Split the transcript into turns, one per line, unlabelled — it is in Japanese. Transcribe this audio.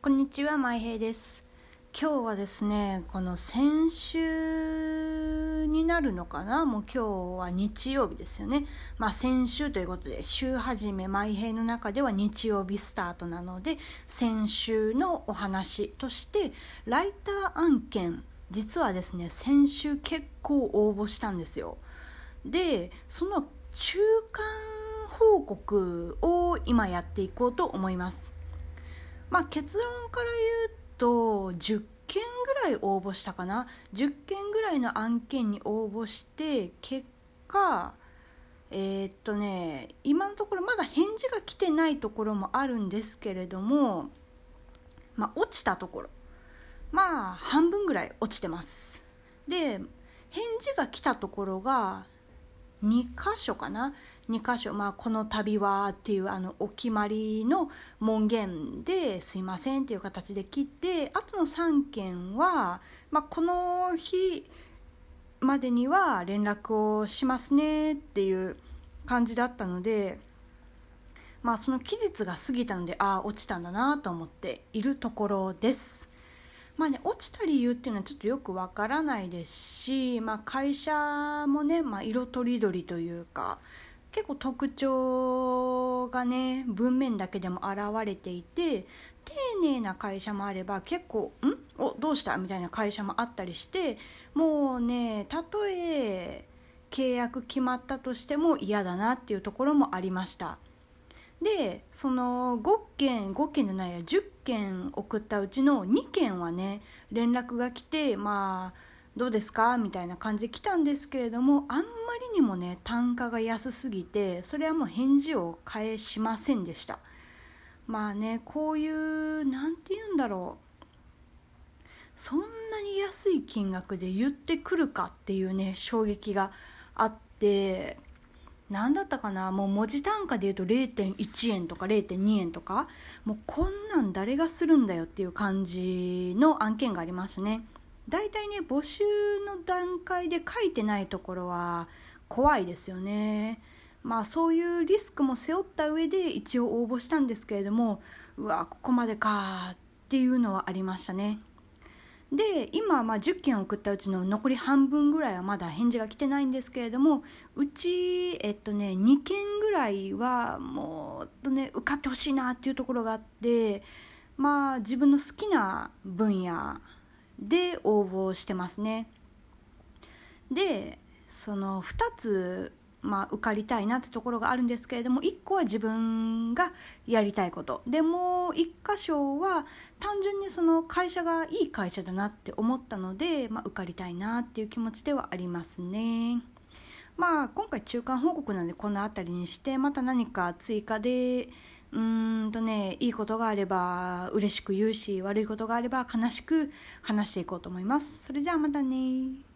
こんにちは、まいへいです。今日はですね、この先週になるのかな？もう今日は日曜日ですよね。まあ先週ということで、週始め、まいへいの中では日曜日スタートなので、先週のお話として、ライター案件、実はですね、先週結構応募したんですよ。で、その中間報告を今やっていこうと思います。まあ、結論から言うと10件ぐらい応募したかな。10件ぐらいの案件に応募して結果えー、っとね今のところまだ返事が来てないところもあるんですけれどもまあ落ちたところ。まあ半分ぐらい落ちてます。で返事が来たところが2箇所かな。2箇所、まあ、この旅はっていうあのお決まりの門限ですいませんっていう形で切ってあとの3件は、まあ、この日までには連絡をしますねっていう感じだったので、まあ、その期日が過ぎたのでああ落ちたんだなと思っているところです。まあね、落ちた理由っていうのはちょっとよくわからないですし、まあ、会社もね、まあ、色とりどりというか結構特徴がね文面だけでも現れていて丁寧な会社もあれば結構「ん？おどうした?」みたいな会社もあったりしてもうねたとえ契約決まったとしても嫌だなっていうところもありましたでその5件5件じゃないや10件送ったうちの2件はね連絡が来てまあどうですか？みたいな感じで来たんですけれどもあんまりにもね単価が安すぎてそれはもう返事を返しませんでした。まあねこういう何て言うんだろう。そんなに安い金額で言ってくるかっていうね衝撃があって何だったかな？もう文字単価で言うと0.1円とか0.2円とか。もうこんなん誰がするんだよっていう感じの案件がありますね。大体ね募集の段階で書いてないところは怖いですよね。まあそういうリスクも背負った上で一応応募したんですけれどもうわここまでかっていうのはありましたね。で今まあ10件送ったうちの残り半分ぐらいはまだ返事が来てないんですけれどもうちえっとね2件ぐらいはもうとね受かってほしいなっていうところがあってまあ自分の好きな分野で応募してますね。でその2つ、まあ、受かりたいなってところがあるんですけれども1個は自分がやりたいことでもう1箇所は単純にその会社がいい会社だなって思ったので、まあ、受かりたいなっていう気持ちではありますね。まあ今回中間報告なんでこの辺りにしてまた何か追加でうーんとねいいことがあれば嬉しく言うし悪いことがあれば悲しく話していこうと思います。それじゃあまたね。